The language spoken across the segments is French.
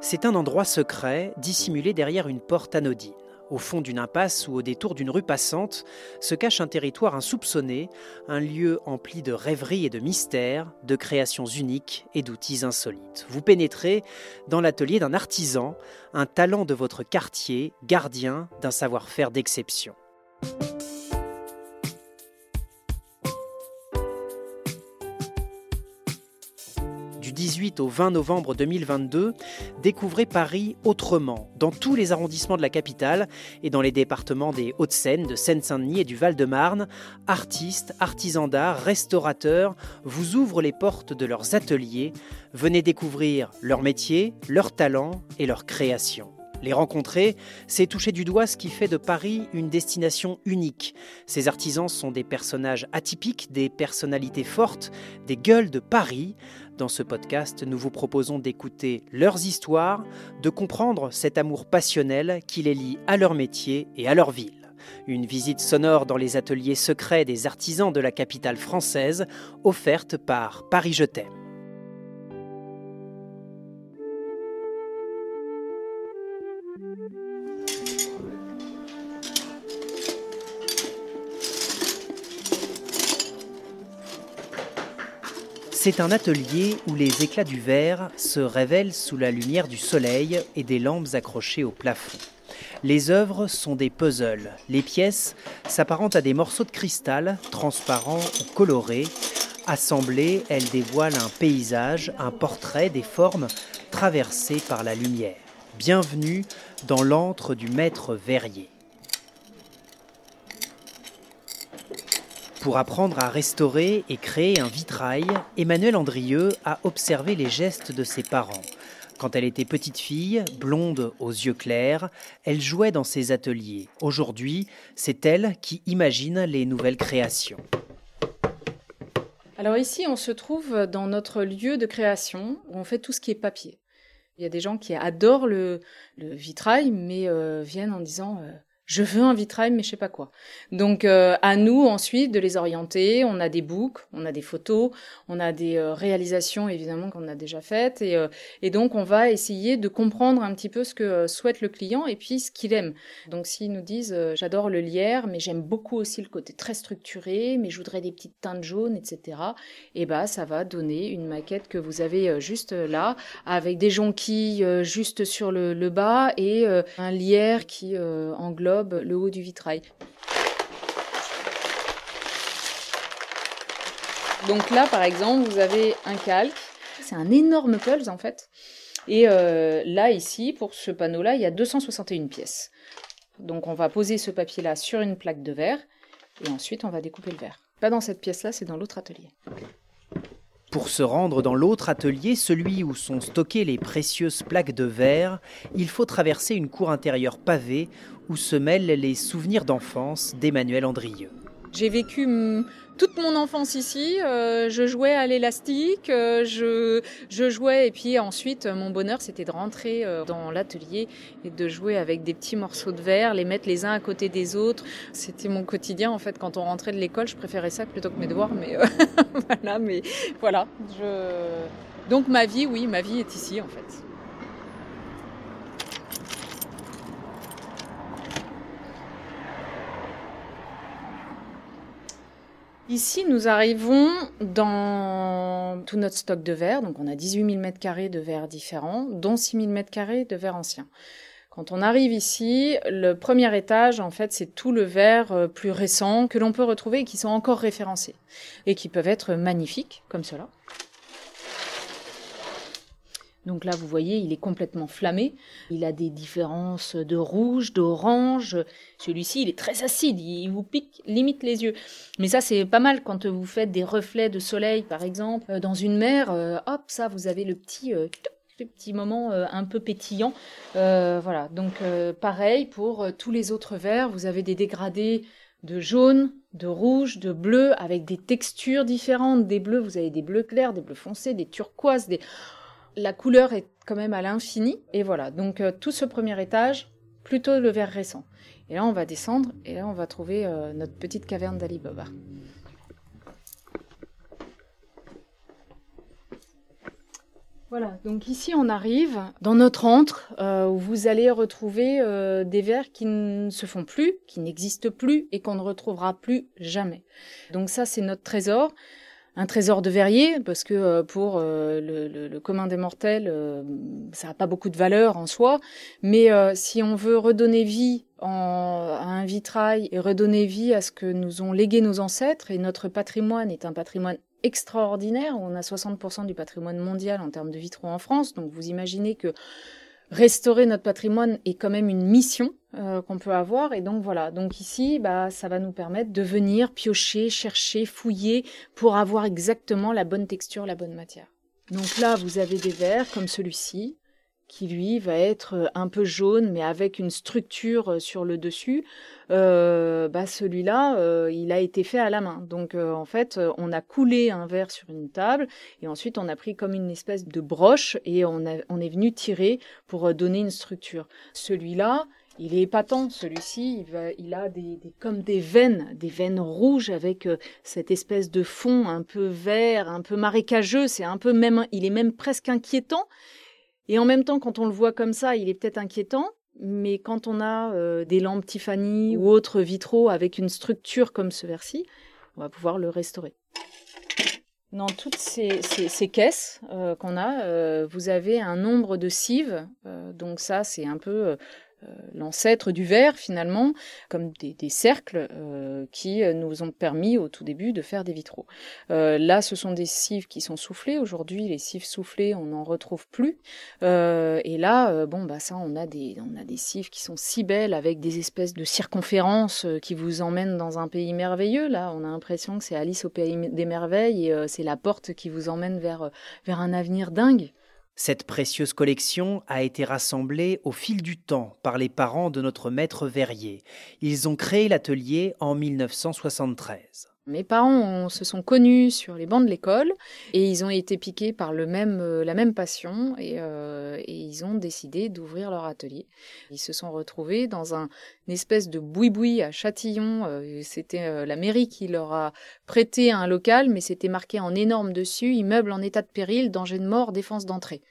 C'est un endroit secret, dissimulé derrière une porte anodine. Au fond d'une impasse ou au détour d'une rue passante se cache un territoire insoupçonné, un lieu empli de rêveries et de mystères, de créations uniques et d'outils insolites. Vous pénétrez dans l'atelier d'un artisan, un talent de votre quartier, gardien d'un savoir-faire d'exception. 18 au 20 novembre 2022, découvrez Paris autrement, dans tous les arrondissements de la capitale et dans les départements des Hauts-de-Seine, de Seine-Saint-Denis et du Val-de-Marne. Artistes, artisans d'art, restaurateurs vous ouvrent les portes de leurs ateliers. Venez découvrir leur métier, leurs talents et leurs créations. Les rencontrer, c'est toucher du doigt ce qui fait de Paris une destination unique. Ces artisans sont des personnages atypiques, des personnalités fortes, des gueules de Paris. Dans ce podcast, nous vous proposons d'écouter leurs histoires, de comprendre cet amour passionnel qui les lie à leur métier et à leur ville. Une visite sonore dans les ateliers secrets des artisans de la capitale française, offerte par Paris Je. C'est un atelier où les éclats du verre se révèlent sous la lumière du soleil et des lampes accrochées au plafond. Les œuvres sont des puzzles. Les pièces s'apparentent à des morceaux de cristal, transparents ou colorés. Assemblées, elles dévoilent un paysage, un portrait des formes traversées par la lumière. Bienvenue dans l'antre du maître verrier. Pour apprendre à restaurer et créer un vitrail, Emmanuel Andrieux a observé les gestes de ses parents. Quand elle était petite fille, blonde aux yeux clairs, elle jouait dans ses ateliers. Aujourd'hui, c'est elle qui imagine les nouvelles créations. Alors ici, on se trouve dans notre lieu de création où on fait tout ce qui est papier. Il y a des gens qui adorent le, vitrail, mais euh, viennent en disant euh, je veux un vitrail, mais je sais pas quoi. Donc euh, à nous ensuite de les orienter. On a des books, on a des photos, on a des euh, réalisations évidemment qu'on a déjà faites, et, euh, et donc on va essayer de comprendre un petit peu ce que souhaite le client et puis ce qu'il aime. Donc s'ils nous disent j'adore le lierre, mais j'aime beaucoup aussi le côté très structuré, mais je voudrais des petites teintes jaunes, etc. Et bah ça va donner une maquette que vous avez juste là, avec des jonquilles juste sur le bas et un lierre qui englobe le haut du vitrail. Donc là, par exemple, vous avez un calque. C'est un énorme pulse en fait. Et euh, là, ici, pour ce panneau-là, il y a 261 pièces. Donc on va poser ce papier-là sur une plaque de verre et ensuite on va découper le verre. Pas dans cette pièce-là, c'est dans l'autre atelier. Pour se rendre dans l'autre atelier, celui où sont stockées les précieuses plaques de verre, il faut traverser une cour intérieure pavée où se mêlent les souvenirs d'enfance d'Emmanuel Andrieux. J'ai vécu toute mon enfance ici. Euh, je jouais à l'élastique, euh, je, je, jouais et puis ensuite mon bonheur c'était de rentrer euh, dans l'atelier et de jouer avec des petits morceaux de verre, les mettre les uns à côté des autres. C'était mon quotidien en fait quand on rentrait de l'école. Je préférais ça plutôt que mes devoirs, mais voilà. Mais voilà. Je... Donc ma vie, oui, ma vie est ici en fait. Ici, nous arrivons dans tout notre stock de verre. Donc, on a 18 000 m2 de verre différents, dont 6 000 m2 de verre ancien. Quand on arrive ici, le premier étage, en fait, c'est tout le verre euh, plus récent que l'on peut retrouver et qui sont encore référencés et qui peuvent être magnifiques, comme cela. Donc là, vous voyez, il est complètement flammé. Il a des différences de rouge, d'orange. Celui-ci, il est très acide. Il vous pique limite les yeux. Mais ça, c'est pas mal quand vous faites des reflets de soleil, par exemple, euh, dans une mer. Euh, hop, ça, vous avez le petit, euh, petit moment un peu pétillant. voilà. Donc pareil pour tous les autres verres. Vous avez des dégradés de jaune, de rouge, de bleu, avec des textures différentes. Des bleus, vous avez des bleus clairs, des bleus foncés, des turquoises, des la couleur est quand même à l'infini. Et voilà, donc euh, tout ce premier étage, plutôt le verre récent. Et là, on va descendre et là, on va trouver euh, notre petite caverne d'Alibaba. Voilà, donc ici on arrive dans notre antre euh, où vous allez retrouver des verres qui ne se font plus, qui n'existent plus et qu'on ne retrouvera plus jamais. Donc ça c'est notre trésor, un trésor de verrier parce que euh, pour le, commun des mortels ça n'a pas beaucoup de valeur en soi, mais si on veut redonner vie à un vitrail et redonner vie à ce que nous ont légué nos ancêtres et notre patrimoine est un patrimoine extraordinaire. On a 60% du patrimoine mondial en termes de vitraux en France. Donc vous imaginez que restaurer notre patrimoine est quand même une mission euh, qu'on peut avoir. Et donc voilà, donc ici, bah, ça va nous permettre de venir piocher, chercher, fouiller pour avoir exactement la bonne texture, la bonne matière. Donc là, vous avez des verres comme celui-ci qui lui va être euh, un peu jaune mais avec une structure euh, sur le dessus, euh, bah celui-là, il a été fait à la main. Donc en fait, on a coulé un verre sur une table et ensuite on a pris comme une espèce de broche et on, est venu tirer pour donner une structure. Celui-là, il est épatant, celui-ci, il, a des, comme des veines, des veines rouges avec cette espèce de fond un peu vert, un peu marécageux, c'est un peu même, il est même presque inquiétant. Et en même temps, quand on le voit comme ça, il est peut-être inquiétant, mais quand on a euh, des lampes Tiffany ou autres vitraux avec une structure comme ce verre-ci, on va pouvoir le restaurer. Dans toutes ces, caisses euh, qu'on a, euh, vous avez un nombre de cives. donc ça, c'est un peu l'ancêtre du verre finalement, comme des, cercles euh, qui euh, nous ont permis au tout début de faire des vitraux. là, ce sont des cives qui sont soufflées. Aujourd'hui, les cives soufflées, on n'en retrouve plus. et là, bon, bah ça, on a des, on a des cives qui sont si belles avec des espèces de circonférences qui vous emmènent dans un pays merveilleux. Là, on a l'impression que c'est Alice au pays des merveilles et c'est la porte qui vous emmène vers, vers un avenir dingue. Cette précieuse collection a été rassemblée au fil du temps par les parents de notre maître verrier. Ils ont créé l'atelier en 1973. Mes parents se sont connus sur les bancs de l'école et ils ont été piqués par le même, euh, la même passion euh, et, ils ont décidé d'ouvrir leur atelier. Ils se sont retrouvés dans un, une espèce de boui-boui à Châtillon. Euh, c'était la mairie qui leur a prêté un local, mais c'était marqué en énorme dessus immeuble en état de péril, danger de mort, défense d'entrée.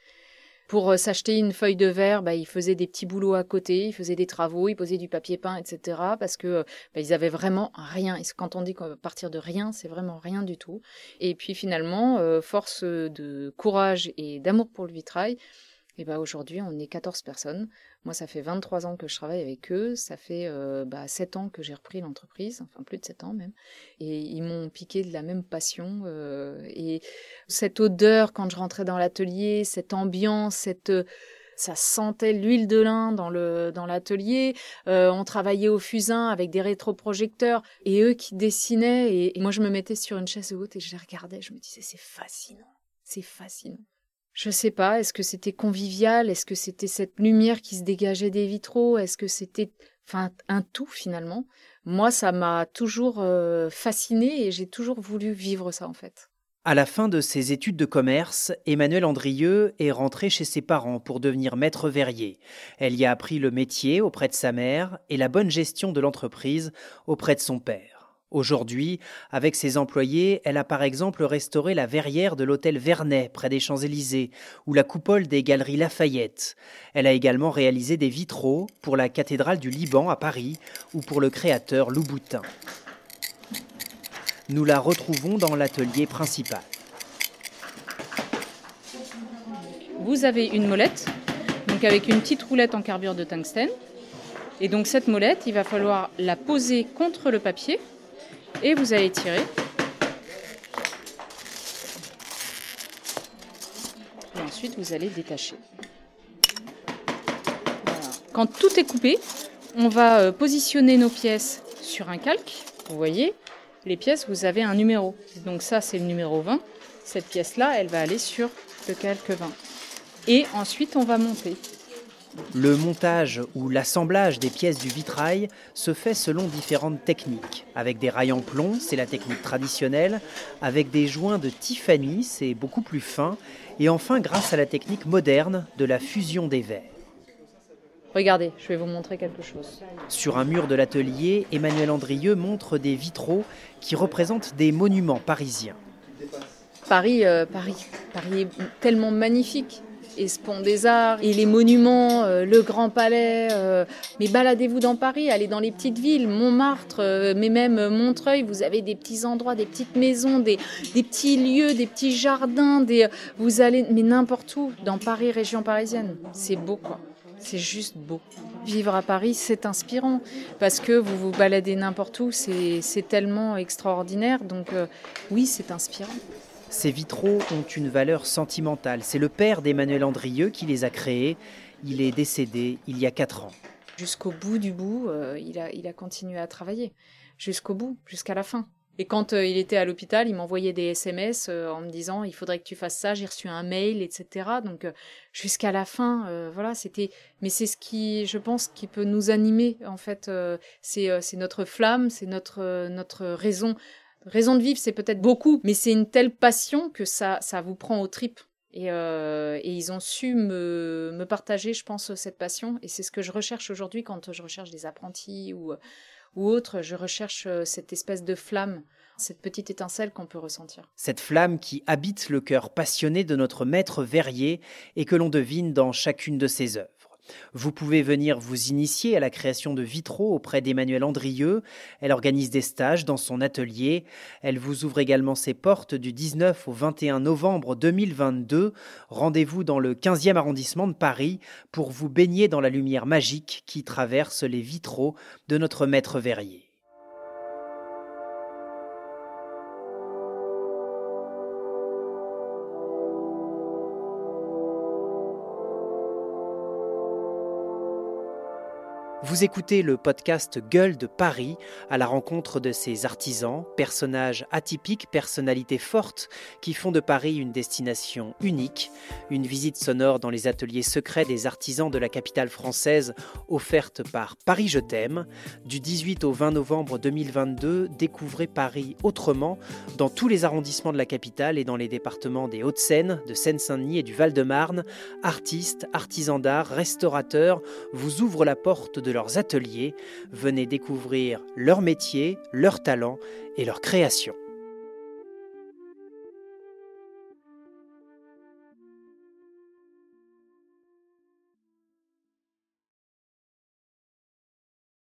Pour euh, s'acheter une feuille de verre, bah, ils faisaient des petits boulots à côté, ils faisaient des travaux, ils posaient du papier peint, etc. Parce que bah, ils avaient vraiment rien. Et quand on dit qu'on va partir de rien, c'est vraiment rien du tout. Et puis finalement, euh, force de courage et d'amour pour le vitrail, et bah aujourd'hui, on est 14 personnes. Moi, ça fait 23 ans que je travaille avec eux. Ça fait euh, bah, 7 ans que j'ai repris l'entreprise, enfin plus de 7 ans même. Et ils m'ont piqué de la même passion. Euh, et cette odeur quand je rentrais dans l'atelier, cette ambiance, cette ça sentait l'huile de lin dans le dans l'atelier. Euh, on travaillait au fusain avec des rétroprojecteurs et eux qui dessinaient. Et, et moi, je me mettais sur une chaise haute et je les regardais. Je me disais, c'est fascinant, c'est fascinant. Je sais pas, est-ce que c'était convivial Est-ce que c'était cette lumière qui se dégageait des vitraux Est-ce que c'était enfin un tout finalement Moi, ça m'a toujours euh, fasciné et j'ai toujours voulu vivre ça en fait. À la fin de ses études de commerce, Emmanuel Andrieux est rentré chez ses parents pour devenir maître verrier. Elle y a appris le métier auprès de sa mère et la bonne gestion de l'entreprise auprès de son père. Aujourd'hui, avec ses employés, elle a par exemple restauré la verrière de l'hôtel Vernet près des Champs-Élysées ou la coupole des galeries Lafayette. Elle a également réalisé des vitraux pour la cathédrale du Liban à Paris ou pour le créateur Louboutin. Nous la retrouvons dans l'atelier principal. Vous avez une molette, donc avec une petite roulette en carbure de tungstène. Et donc cette molette, il va falloir la poser contre le papier et vous allez tirer. Et ensuite, vous allez détacher. Quand tout est coupé, on va euh, positionner nos pièces sur un calque. Vous voyez, les pièces, vous avez un numéro. Donc ça, c'est le numéro 20. Cette pièce-là, elle va aller sur le calque 20. Et ensuite, on va monter. Le montage ou l'assemblage des pièces du vitrail se fait selon différentes techniques. Avec des rails en plomb, c'est la technique traditionnelle. Avec des joints de Tiffany, c'est beaucoup plus fin. Et enfin, grâce à la technique moderne de la fusion des verres. Regardez, je vais vous montrer quelque chose. Sur un mur de l'atelier, Emmanuel Andrieux montre des vitraux qui représentent des monuments parisiens. Paris, euh, Paris, Paris est tellement magnifique et ce pont des Arts, et les monuments, euh, le Grand Palais. euh, mais baladez-vous dans Paris, allez dans les petites villes, Montmartre, euh, mais même Montreuil, vous avez des petits endroits, des petites maisons, des, des petits lieux, des petits jardins, des, vous allez, mais n'importe où, dans Paris, région parisienne. C'est beau, quoi. C'est juste beau. Vivre à Paris, c'est inspirant parce que vous vous baladez n'importe où, c'est tellement extraordinaire. Donc oui, c'est inspirant. Ces vitraux ont une valeur sentimentale. C'est le père d'Emmanuel Andrieux qui les a créés. Il est décédé il y a quatre ans. Jusqu'au bout du bout, euh, il, a, continué à travailler. Jusqu'au bout, jusqu'à la fin. Et quand euh, il était à l'hôpital, il m'envoyait des SMS euh, en me disant il faudrait que tu fasses ça, j'ai reçu un mail, etc. Donc jusqu'à la fin, voilà, c'était. Mais c'est ce qui, je pense, qui peut nous animer en fait. c'est notre flamme, c'est notre notre raison. Raison de vivre, c'est peut-être beaucoup, mais c'est une telle passion que ça ça vous prend aux tripes. Et, euh, ils ont su me, me partager, je pense, cette passion. Et c'est ce que je recherche aujourd'hui quand je recherche des apprentis ou, ou autres. Je recherche euh, cette espèce de flamme, cette petite étincelle qu'on peut ressentir. Cette flamme qui habite le cœur passionné de notre maître verrier et que l'on devine dans chacune de ses œuvres. Vous pouvez venir vous initier à la création de vitraux auprès d'Emmanuel Andrieux. Elle organise des stages dans son atelier. Elle vous ouvre également ses portes du 19 au 21 novembre 2022. Rendez-vous dans le 15e arrondissement de Paris pour vous baigner dans la lumière magique qui traverse les vitraux de notre maître verrier. Vous écoutez le podcast Gueule de Paris à la rencontre de ces artisans, personnages atypiques, personnalités fortes qui font de Paris une destination unique. Une visite sonore dans les ateliers secrets des artisans de la capitale française offerte par Paris Je t'aime. Du 18 au 20 novembre 2022, découvrez Paris autrement dans tous les arrondissements de la capitale et dans les départements des Hauts-de-Seine, de Seine-Saint-Denis et du Val-de-Marne. Artistes, artisans d'art, restaurateurs vous ouvrent la porte de leurs ateliers. Venez découvrir leur métier, leurs talents et leur création.